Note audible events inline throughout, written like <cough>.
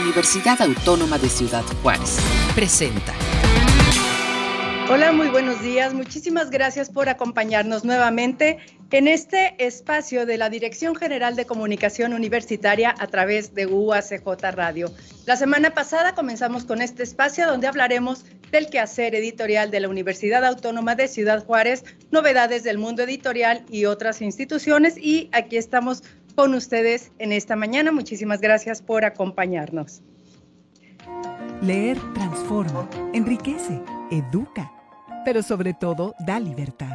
Universidad Autónoma de Ciudad Juárez. Presenta. Hola, muy buenos días. Muchísimas gracias por acompañarnos nuevamente en este espacio de la Dirección General de Comunicación Universitaria a través de UACJ Radio. La semana pasada comenzamos con este espacio donde hablaremos del quehacer editorial de la Universidad Autónoma de Ciudad Juárez, novedades del mundo editorial y otras instituciones. Y aquí estamos con ustedes en esta mañana. Muchísimas gracias por acompañarnos. Leer transforma, enriquece, educa, pero sobre todo da libertad.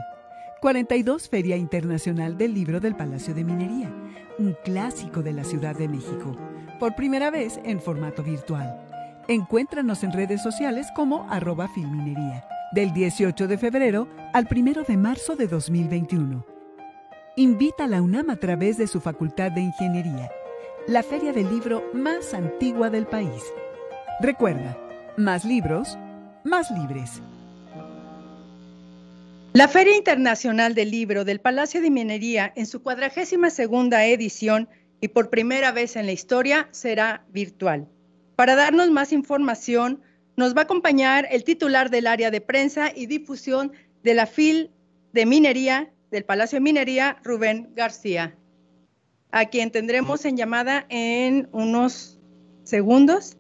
42 Feria Internacional del Libro del Palacio de Minería, un clásico de la Ciudad de México, por primera vez en formato virtual. Encuéntranos en redes sociales como arroba filminería, del 18 de febrero al 1 de marzo de 2021. Invita a la UNAM a través de su Facultad de Ingeniería, la feria del libro más antigua del país. Recuerda, más libros, más libres. La Feria Internacional del Libro del Palacio de Minería, en su cuadragésima segunda edición y por primera vez en la historia, será virtual. Para darnos más información, nos va a acompañar el titular del área de prensa y difusión de la FIL de Minería, del Palacio de Minería, Rubén García, a quien tendremos en llamada en unos segundos.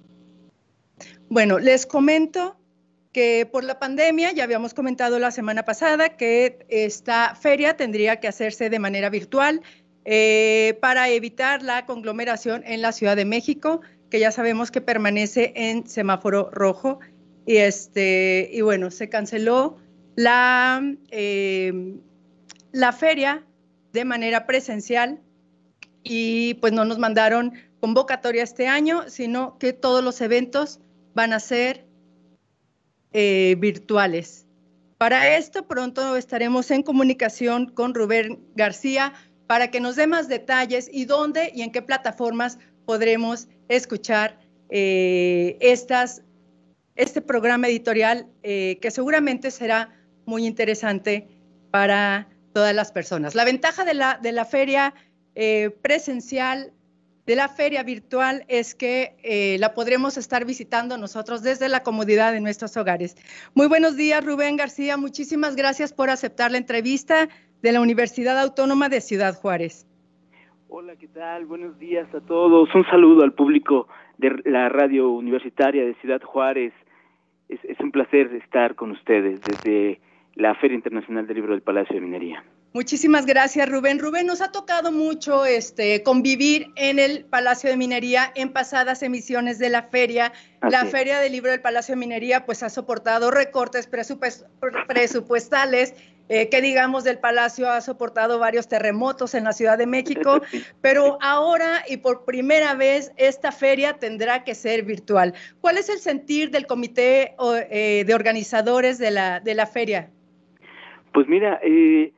Bueno, les comento que por la pandemia, ya habíamos comentado la semana pasada, que esta feria tendría que hacerse de manera virtual eh, para evitar la conglomeración en la Ciudad de México, que ya sabemos que permanece en semáforo rojo. Y, este, y bueno, se canceló la, eh, la feria de manera presencial y pues no nos mandaron convocatoria este año, sino que todos los eventos van a ser eh, virtuales. Para esto pronto estaremos en comunicación con Rubén García para que nos dé más detalles y dónde y en qué plataformas podremos escuchar eh, este programa editorial eh, que seguramente será muy interesante para todas las personas. La ventaja de la, de la feria presencial de la feria virtual es que eh, la podremos estar visitando nosotros desde la comodidad de nuestros hogares. Muy buenos días, Rubén García. Muchísimas gracias por aceptar la entrevista de la Universidad Autónoma de Ciudad Juárez. Hola, ¿qué tal? Buenos días a todos. Un saludo al público de la radio universitaria de Ciudad Juárez. Es un placer estar con ustedes desde la Feria Internacional del Libro del Palacio de Minería. Muchísimas gracias, Rubén. Rubén, nos ha tocado mucho este, convivir en el Palacio de Minería en pasadas emisiones de la feria. la Feria del Libro del Palacio de Minería pues ha soportado recortes presupuestales, eh, que digamos del Palacio ha soportado varios terremotos en la Ciudad de México, <laughs> pero ahora y por primera vez esta feria tendrá que ser virtual. ¿Cuál es el sentir del comité eh, de organizadores de la, de la feria? Pues mira, eh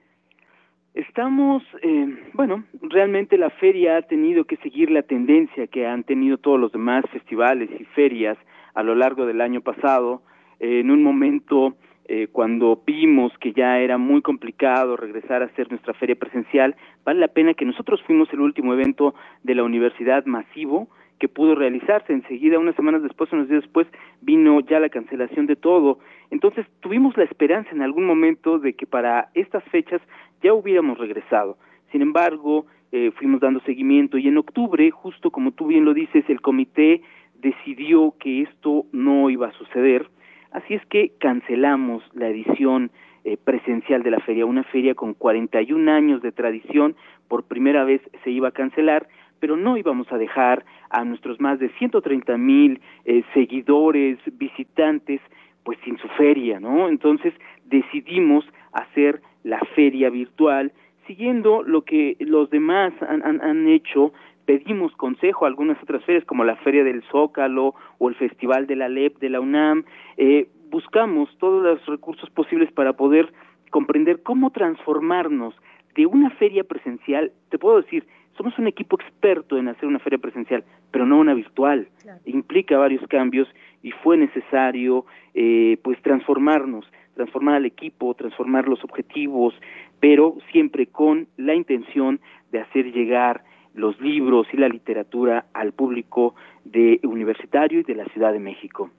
Estamos, eh, bueno, realmente la feria ha tenido que seguir la tendencia que han tenido todos los demás festivales y ferias a lo largo del año pasado. Eh, en un momento eh, cuando vimos que ya era muy complicado regresar a hacer nuestra feria presencial, vale la pena que nosotros fuimos el último evento de la universidad masivo que pudo realizarse. Enseguida, unas semanas después, unos días después, vino ya la cancelación de todo. Entonces, tuvimos la esperanza en algún momento de que para estas fechas ya hubiéramos regresado. Sin embargo, eh, fuimos dando seguimiento y en octubre, justo como tú bien lo dices, el comité decidió que esto no iba a suceder, así es que cancelamos la edición eh, presencial de la feria, una feria con 41 años de tradición, por primera vez se iba a cancelar, pero no íbamos a dejar a nuestros más de 130 mil eh, seguidores, visitantes, pues sin su feria, ¿no? Entonces decidimos hacer la feria virtual, siguiendo lo que los demás han, han, hecho, pedimos consejo a algunas otras ferias como la Feria del Zócalo o el Festival de la LEP de la UNAM, eh, buscamos todos los recursos posibles para poder comprender cómo transformarnos de una feria presencial, te puedo decir, somos un equipo experto en hacer una feria presencial, pero no una virtual. Implica varios cambios y fue necesario eh, pues transformarnos transformar al equipo, transformar los objetivos, pero siempre con la intención de hacer llegar los libros y la literatura al público de universitario y de la Ciudad de México.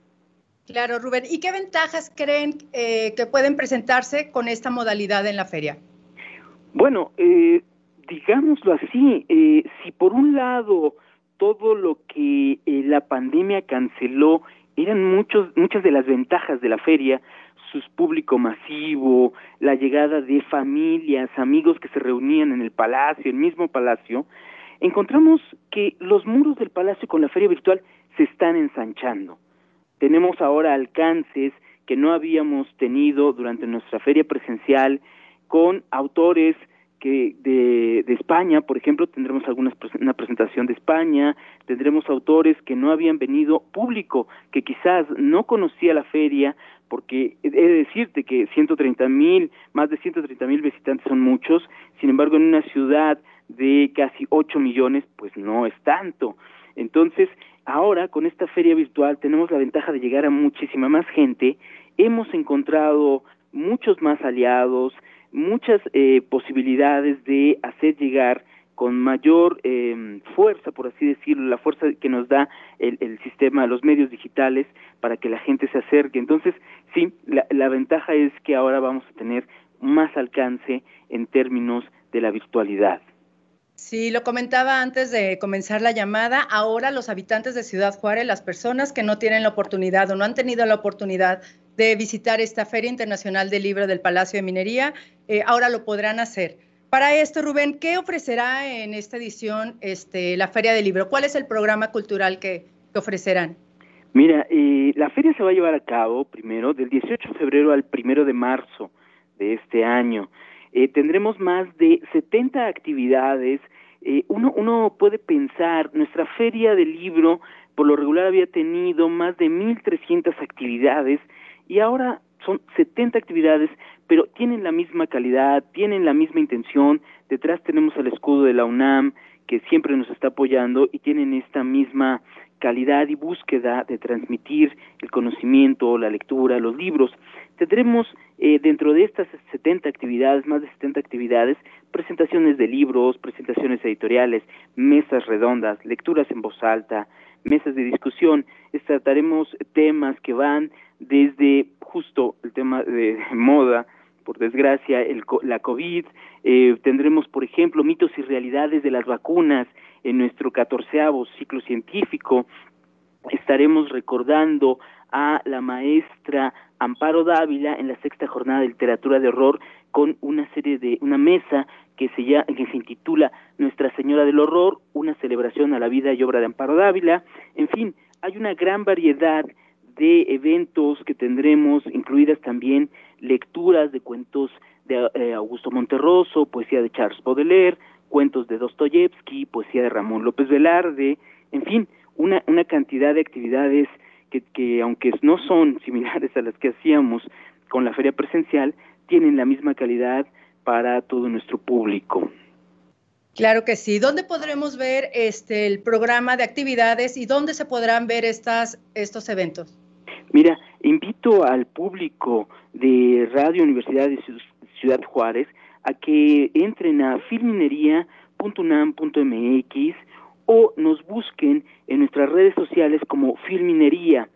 Claro, Rubén. ¿Y qué ventajas creen eh, que pueden presentarse con esta modalidad en la feria? Bueno, eh, digámoslo así, eh, si por un lado todo lo que la pandemia canceló eran muchos, muchas de las ventajas de la feria, su público masivo, la llegada de familias, amigos que se reunían en el palacio, el mismo palacio, encontramos que los muros del palacio con la feria virtual se están ensanchando. Tenemos ahora alcances que no habíamos tenido durante nuestra feria presencial con autores que de, España, por ejemplo, tendremos algunas una presentación de España, tendremos autores que no habían venido, público que quizás no conocía la feria, porque he de decirte que 130 mil, más de 130 mil visitantes son muchos, sin embargo en una ciudad de casi 8 millones, pues no es tanto. Entonces, ahora con esta feria virtual tenemos la ventaja de llegar a muchísima más gente, hemos encontrado muchos más aliados, muchas eh, posibilidades de hacer llegar con mayor eh, fuerza, por así decirlo, la fuerza que nos da el, el, sistema, los medios digitales, para que la gente se acerque. Entonces, sí, la, la ventaja es que ahora vamos a tener más alcance en términos de la virtualidad. Sí, lo comentaba antes de comenzar la llamada. Ahora los habitantes de Ciudad Juárez, las personas que no tienen la oportunidad o no han tenido la oportunidad de visitar esta Feria Internacional del Libro del Palacio de Minería, eh, ahora lo podrán hacer. Para esto, Rubén, ¿qué ofrecerá en esta edición este, la Feria del Libro? ¿Cuál es el programa cultural que, ofrecerán? Mira, eh, la feria se va a llevar a cabo primero del 18 de febrero al primero de marzo de este año. Eh, tendremos más de 70 actividades. Eh, uno, uno puede pensar, nuestra feria del libro por lo regular había tenido más de 1.300 actividades y ahora son 70 actividades, pero tienen la misma calidad, tienen la misma intención. Detrás tenemos el escudo de la UNAM, que siempre nos está apoyando y tienen esta misma calidad y búsqueda de transmitir el conocimiento, la lectura, los libros. Tendremos eh, dentro de estas 70 actividades, más de 70 actividades, presentaciones de libros, presentaciones editoriales, mesas redondas, lecturas en voz alta, mesas de discusión. Trataremos temas que van desde justo el tema de <laughs> moda, por desgracia, el, la COVID, eh, tendremos, por ejemplo, mitos y realidades de las vacunas en nuestro catorceavo ciclo científico, estaremos recordando a la maestra Amparo Dávila en la sexta jornada de literatura de horror con una serie de una mesa que se llama, que se intitula Nuestra Señora del Horror, una celebración a la vida y obra de Amparo Dávila. En fin, hay una gran variedad de eventos que tendremos, incluidas también lecturas de cuentos de eh, Augusto Monterroso, poesía de Charles Baudelaire, cuentos de Dostoyevsky, poesía de Ramón López Velarde, en fin, una, una cantidad de actividades que, que aunque no son similares a las que hacíamos con la feria presencial, tienen la misma calidad para todo nuestro público. Claro que sí. ¿Dónde podremos ver este el programa de actividades y dónde se podrán ver estas estos eventos? Mira, invito al público de Radio Universidad de Ciudad Juárez a que entren a filminería.unam.mx o nos busquen en nuestras redes sociales como Filminería.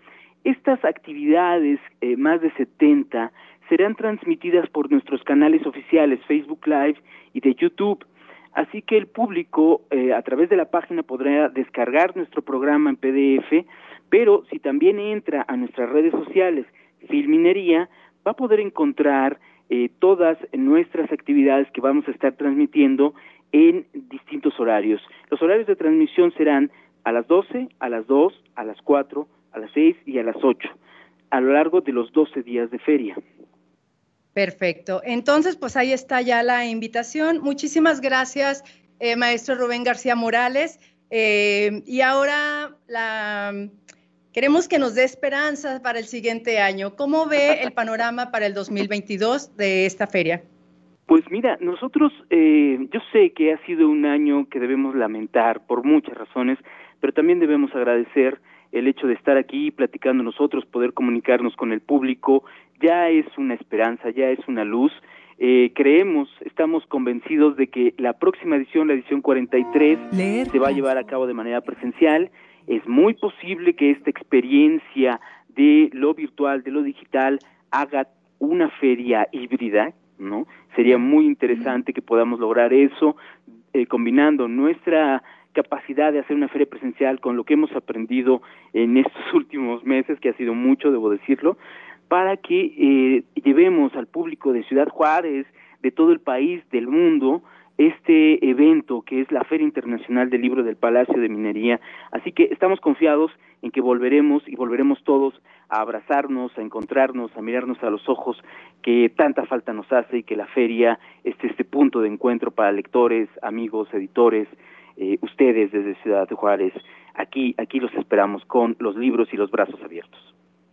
Estas actividades, eh, más de 70, serán transmitidas por nuestros canales oficiales Facebook Live y de YouTube. Así que el público eh, a través de la página podrá descargar nuestro programa en PDF pero si también entra a nuestras redes sociales, Filminería, va a poder encontrar eh, todas nuestras actividades que vamos a estar transmitiendo en distintos horarios. Los horarios de transmisión serán a las 12, a las 2, a las 4, a las 6 y a las 8, a lo largo de los 12 días de feria. Perfecto. Entonces, pues ahí está ya la invitación. Muchísimas gracias, eh, maestro Rubén García Morales. Eh, y ahora la Queremos que nos dé esperanza para el siguiente año. ¿Cómo ve el panorama para el 2022 de esta feria? Pues mira, nosotros, eh, yo sé que ha sido un año que debemos lamentar por muchas razones, pero también debemos agradecer el hecho de estar aquí platicando nosotros, poder comunicarnos con el público, ya es una esperanza, ya es una luz. eh, creemos, estamos convencidos de que la próxima edición, la edición 43, se va a llevar a cabo de manera presencial. Es muy posible que esta experiencia de lo virtual, de lo digital, haga una feria híbrida, ¿no? Sería muy interesante que podamos lograr eso, eh, combinando nuestra capacidad de hacer una feria presencial con lo que hemos aprendido en estos <laughs> últimos meses, que ha sido mucho, debo decirlo, para que eh, llevemos al público de Ciudad Juárez, de todo el país, del mundo, este evento que es la Feria Internacional del Libro del Palacio de Minería. Así que estamos confiados en que volveremos y volveremos todos a abrazarnos, a encontrarnos, a mirarnos a los ojos que tanta falta nos hace y que la feria esté este punto de encuentro para lectores, amigos, editores, eh, ustedes desde Ciudad de Juárez. Aquí, aquí los esperamos con los libros y los brazos abiertos.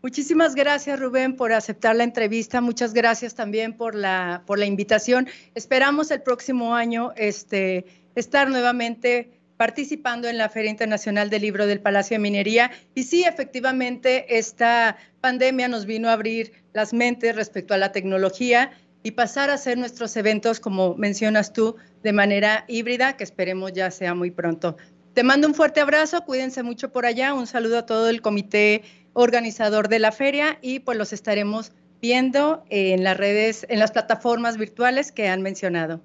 Muchísimas gracias, Rubén, por aceptar la entrevista. Muchas gracias también por la, por la invitación. Esperamos el próximo año este, estar nuevamente participando en la Feria Internacional del Libro del Palacio de Minería. Y sí, efectivamente, esta pandemia nos vino a abrir las mentes respecto a la tecnología y pasar a hacer nuestros eventos, como mencionas tú, de manera híbrida, que esperemos ya sea muy pronto. Te mando un fuerte abrazo, cuídense mucho por allá, un saludo a todo el comité organizador de la feria y pues los estaremos viendo en las redes, en las plataformas virtuales que han mencionado.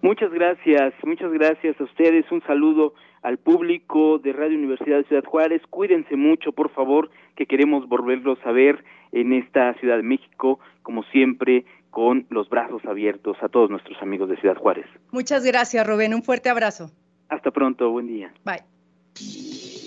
Muchas gracias, muchas gracias a ustedes. Un saludo al público de Radio Universidad de Ciudad Juárez. Cuídense mucho, por favor, que queremos volverlos a ver en esta Ciudad de México, como siempre, con los brazos abiertos a todos nuestros amigos de Ciudad Juárez. Muchas gracias, Rubén. Un fuerte abrazo. Hasta pronto, buen día. Bye.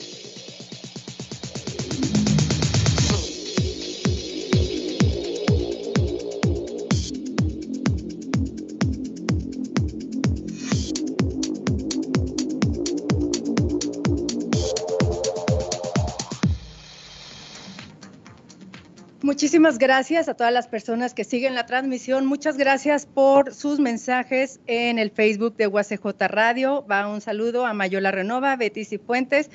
Muchísimas gracias a todas las personas que siguen la transmisión. Muchas gracias por sus mensajes en el Facebook de UACJ Radio. Va un saludo a Mayola Renova, Betty Cifuentes.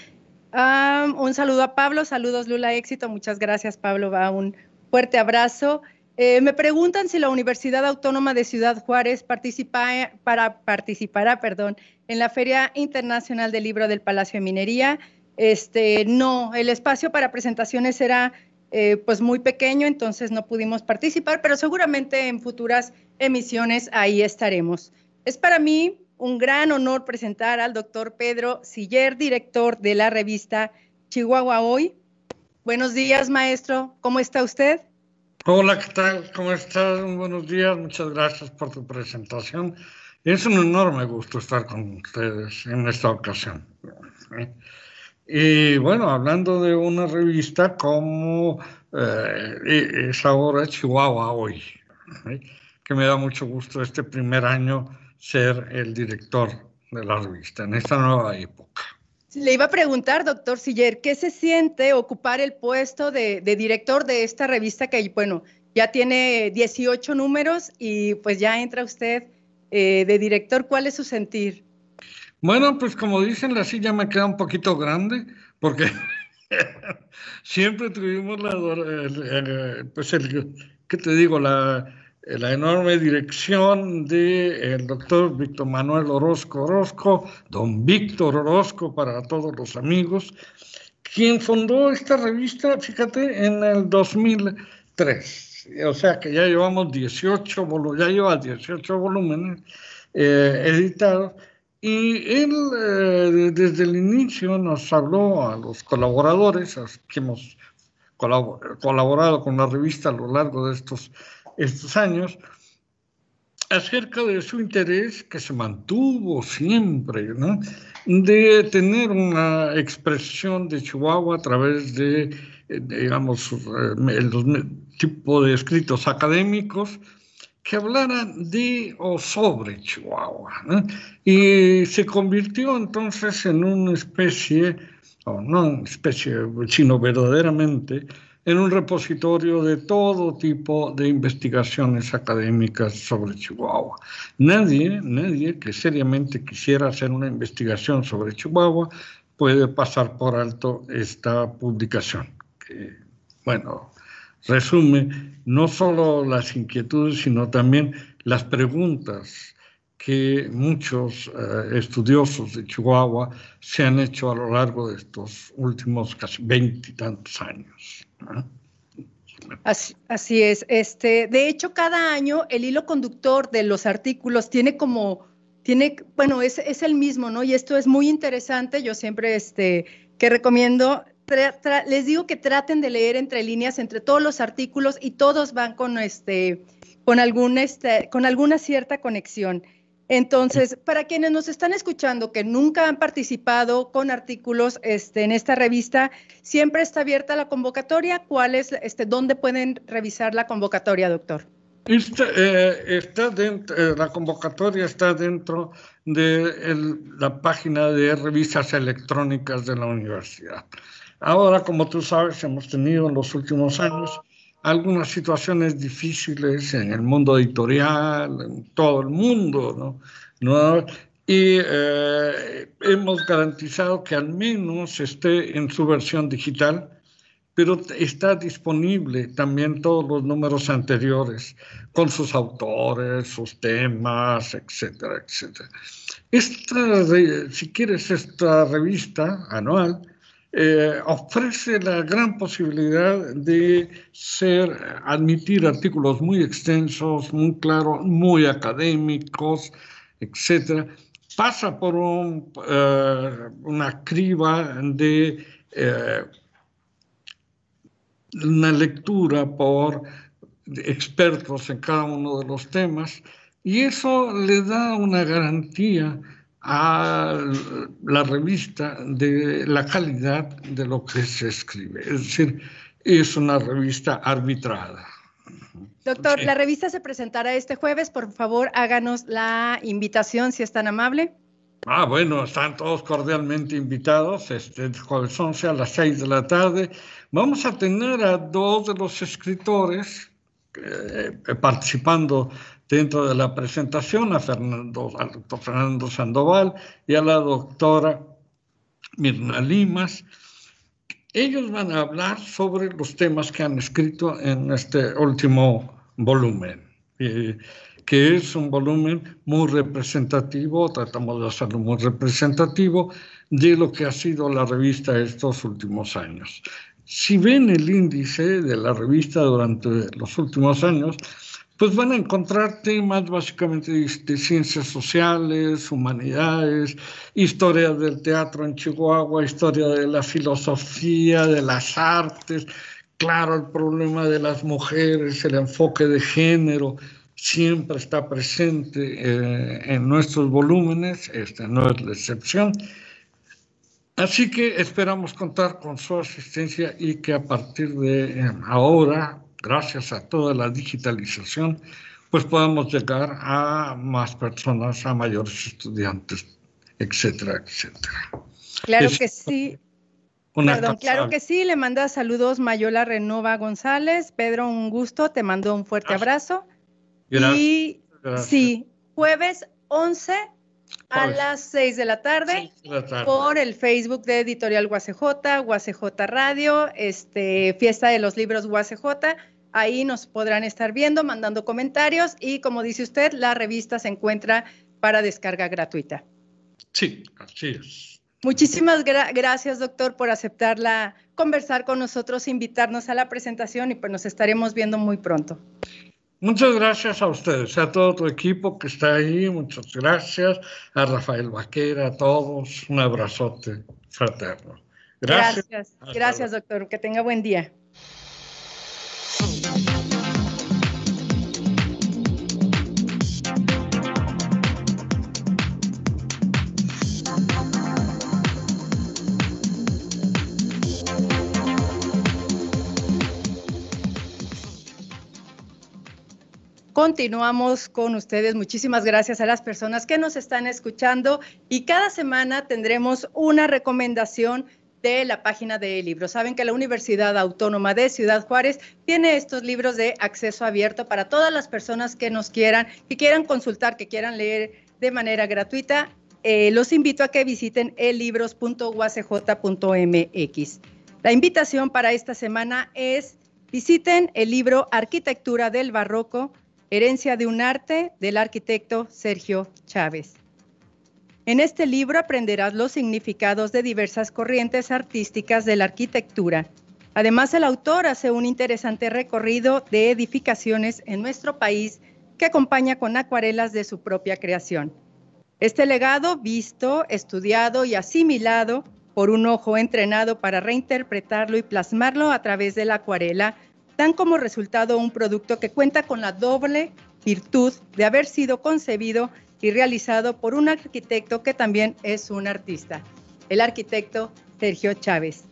un saludo a Pablo. Saludos, Lula Éxito. Muchas gracias, Pablo. Va un fuerte abrazo. Eh, me preguntan si la Universidad Autónoma de Ciudad Juárez participa, para, participará perdón, en la Feria Internacional del Libro del Palacio de Minería. Este, no, el espacio para presentaciones será eh, pues muy pequeño, entonces no pudimos participar, pero seguramente en futuras emisiones ahí estaremos. Es para mí un gran honor presentar al doctor Pedro Siller, director de la revista Chihuahua Hoy. Buenos días, maestro. ¿Cómo está usted? Hola, ¿qué tal? ¿Cómo estás? Buenos días. Muchas gracias por tu presentación. Es un enorme gusto estar con ustedes en esta ocasión. Y bueno, hablando de una revista como eh, e, es ahora Chihuahua hoy, que me da mucho gusto este primer año ser el director de la revista en esta nueva época. Le iba a preguntar, doctor Siller, ¿qué se siente ocupar el puesto de, director de esta revista que, bueno, ya tiene 18 números y pues ya entra usted eh, de director? ¿Cuál es su sentir? Bueno, pues como dicen, la silla me queda un poquito grande porque <laughs> siempre tuvimos la, pues el, ¿qué te digo? La, la enorme dirección del el doctor Víctor Manuel Orozco Orozco, don Víctor Orozco para todos los amigos, quien fundó esta revista, fíjate, en el 2003. O sea que ya llevamos 18, ya lleva 18 volúmenes eh, editados y él eh, desde el inicio nos habló a los colaboradores, a los que hemos colaborado con la revista a lo largo de estos, estos años, acerca de su interés que se mantuvo siempre, ¿no? de tener una expresión de Chihuahua a través de, eh, digamos, eh, el tipo de escritos académicos, que hablaran de o sobre Chihuahua. Y se convirtió entonces en una especie, o no especie, sino verdaderamente, en un repositorio de todo tipo de investigaciones académicas sobre Chihuahua. Nadie, nadie que seriamente quisiera hacer una investigación sobre Chihuahua puede pasar por alto esta publicación, que, bueno, resume no solo las inquietudes, sino también las preguntas que muchos eh, estudiosos de Chihuahua se han hecho a lo largo de estos últimos casi veintitantos años. Así, es. Este, de hecho, cada año el hilo conductor de los artículos tiene como, tiene, bueno, es, es el mismo, ¿no? Y esto es muy interesante. Yo siempre, este, que recomiendo, les digo que traten de leer entre líneas, entre todos los artículos y todos van con, este, con, algún, este, con alguna cierta conexión. Entonces, para quienes nos están escuchando que nunca han participado con artículos este, en esta revista, siempre está abierta la convocatoria. ¿Cuál es, este, dónde pueden revisar la convocatoria, doctor? Está, eh, dentro, eh, la convocatoria está dentro de la página de revistas electrónicas de la universidad. Ahora, como tú sabes, hemos tenido en los últimos años algunas situaciones difíciles en el mundo editorial, en todo el mundo, ¿no? Y eh, hemos garantizado que al menos esté en su versión digital, pero está disponible también todos los números anteriores, con sus autores, sus temas, etcétera, etcétera. Esta, si quieres, esta revista anual, eh, ofrece la gran posibilidad de ser, admitir artículos muy extensos, muy claros, muy académicos, etc. Pasa por eh, una criba de eh, una lectura por expertos en cada uno de los temas y eso le da una garantía a la revista de la calidad de lo que se escribe. Es decir, es una revista arbitrada. Doctor, la revista se presentará este jueves. Por favor, háganos la invitación, si es tan amable. Ah, bueno, están todos cordialmente invitados. Este jueves 11 a las 6 de la tarde. Vamos a tener a dos de los escritores eh, participando dentro de la presentación a Fernando, al doctor Fernando Sandoval y a la doctora Mirna Limas. Ellos van a hablar sobre los temas que han escrito en este último volumen, que es un volumen muy representativo, tratamos de hacerlo muy representativo de lo que ha sido la revista estos últimos años. Si ven el índice de la revista durante los últimos años, pues van a encontrar temas básicamente de, ciencias sociales, humanidades, historia del teatro en Chihuahua, historia de la filosofía, de las artes, claro, el problema de las mujeres, el enfoque de género, siempre está presente eh, en nuestros volúmenes, esta no es la excepción. Así que esperamos contar con su asistencia y que a partir de eh, ahora gracias a toda la digitalización, pues podamos llegar a más personas, a mayores estudiantes, etcétera, etcétera. Claro que sí. Perdón, claro que sí, le manda saludos Mayola Renova González. Pedro, un gusto, te mando un fuerte abrazo. Gracias. Y sí, jueves 11 a las 6 de la tarde, por el Facebook de Editorial UACJ, UACJ Radio, este, Fiesta de los Libros UACJ. Ahí nos podrán estar viendo, mandando comentarios y como dice usted, la revista se encuentra para descarga gratuita. Sí, así es. Muchísimas gracias, doctor, por aceptarla, conversar con nosotros, invitarnos a la presentación y pues nos estaremos viendo muy pronto. Muchas gracias a ustedes, a todo tu equipo que está ahí, muchas gracias, a Rafael Vaquera, a todos, un abrazote fraterno. Gracias. Gracias, gracias doctor, que tenga buen día. Continuamos con ustedes. Muchísimas gracias a las personas que nos están escuchando y cada semana tendremos una recomendación de la página de libros. Saben que la Universidad Autónoma de Ciudad Juárez tiene estos libros de acceso abierto para todas las personas que nos quieran, que quieran consultar, que quieran leer de manera gratuita. Eh, los invito a que visiten ellibros.uacj.mx. La invitación para esta semana es visiten el libro Arquitectura del Barroco Herencia de un arte del arquitecto Sergio Chávez. En este libro aprenderás los significados de diversas corrientes artísticas de la arquitectura. Además, el autor hace un interesante recorrido de edificaciones en nuestro país que acompaña con acuarelas de su propia creación. Este legado, visto, estudiado y asimilado por un ojo entrenado para reinterpretarlo y plasmarlo a través de la acuarela, dan como resultado un producto que cuenta con la doble virtud de haber sido concebido y realizado por un arquitecto que también es un artista, el arquitecto Sergio Chávez.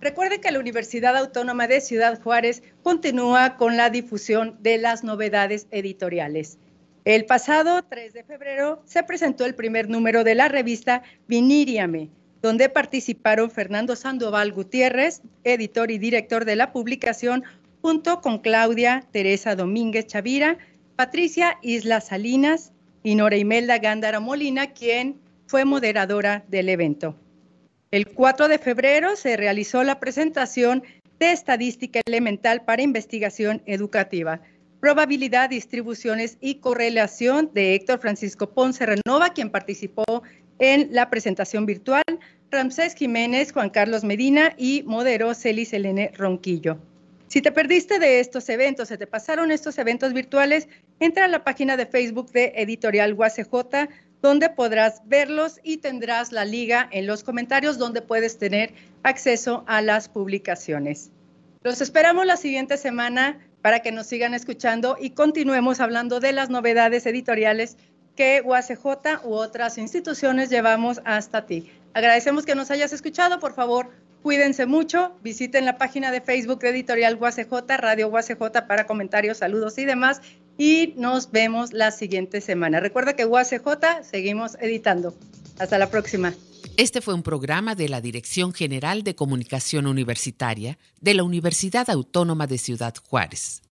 Recuerde que la Universidad Autónoma de Ciudad Juárez continúa con la difusión de las novedades editoriales. El pasado 3 de febrero se presentó el primer número de la revista Viníriame, donde participaron Fernando Sandoval Gutiérrez, editor y director de la publicación, junto con Claudia Teresa Domínguez Chavira, Patricia Isla Salinas y Nora Imelda Gándara Molina, quien fue moderadora del evento. El 4 de febrero se realizó la presentación de Estadística Elemental para Investigación Educativa, probabilidad, distribuciones y correlación de Héctor Francisco Ponce Renova, quien participó en la presentación virtual, Ramsés Jiménez, Juan Carlos Medina y moderó Celis Elene Ronquillo. Si te perdiste de estos eventos, se te pasaron estos eventos virtuales, entra a la página de Facebook de Editorial UACJ, donde podrás verlos y tendrás la liga en los comentarios donde puedes tener acceso a las publicaciones. Los esperamos la siguiente semana para que nos sigan escuchando y continuemos hablando de las novedades editoriales que UACJ u otras instituciones llevamos hasta ti. Agradecemos que nos hayas escuchado. Por favor, cuídense mucho. Visiten la página de Facebook de Editorial UACJ, Radio UACJ para comentarios, saludos y demás. Y nos vemos la siguiente semana. Recuerda que UACJ seguimos editando. Hasta la próxima. Este fue un programa de la Dirección General de Comunicación Universitaria de la Universidad Autónoma de Ciudad Juárez.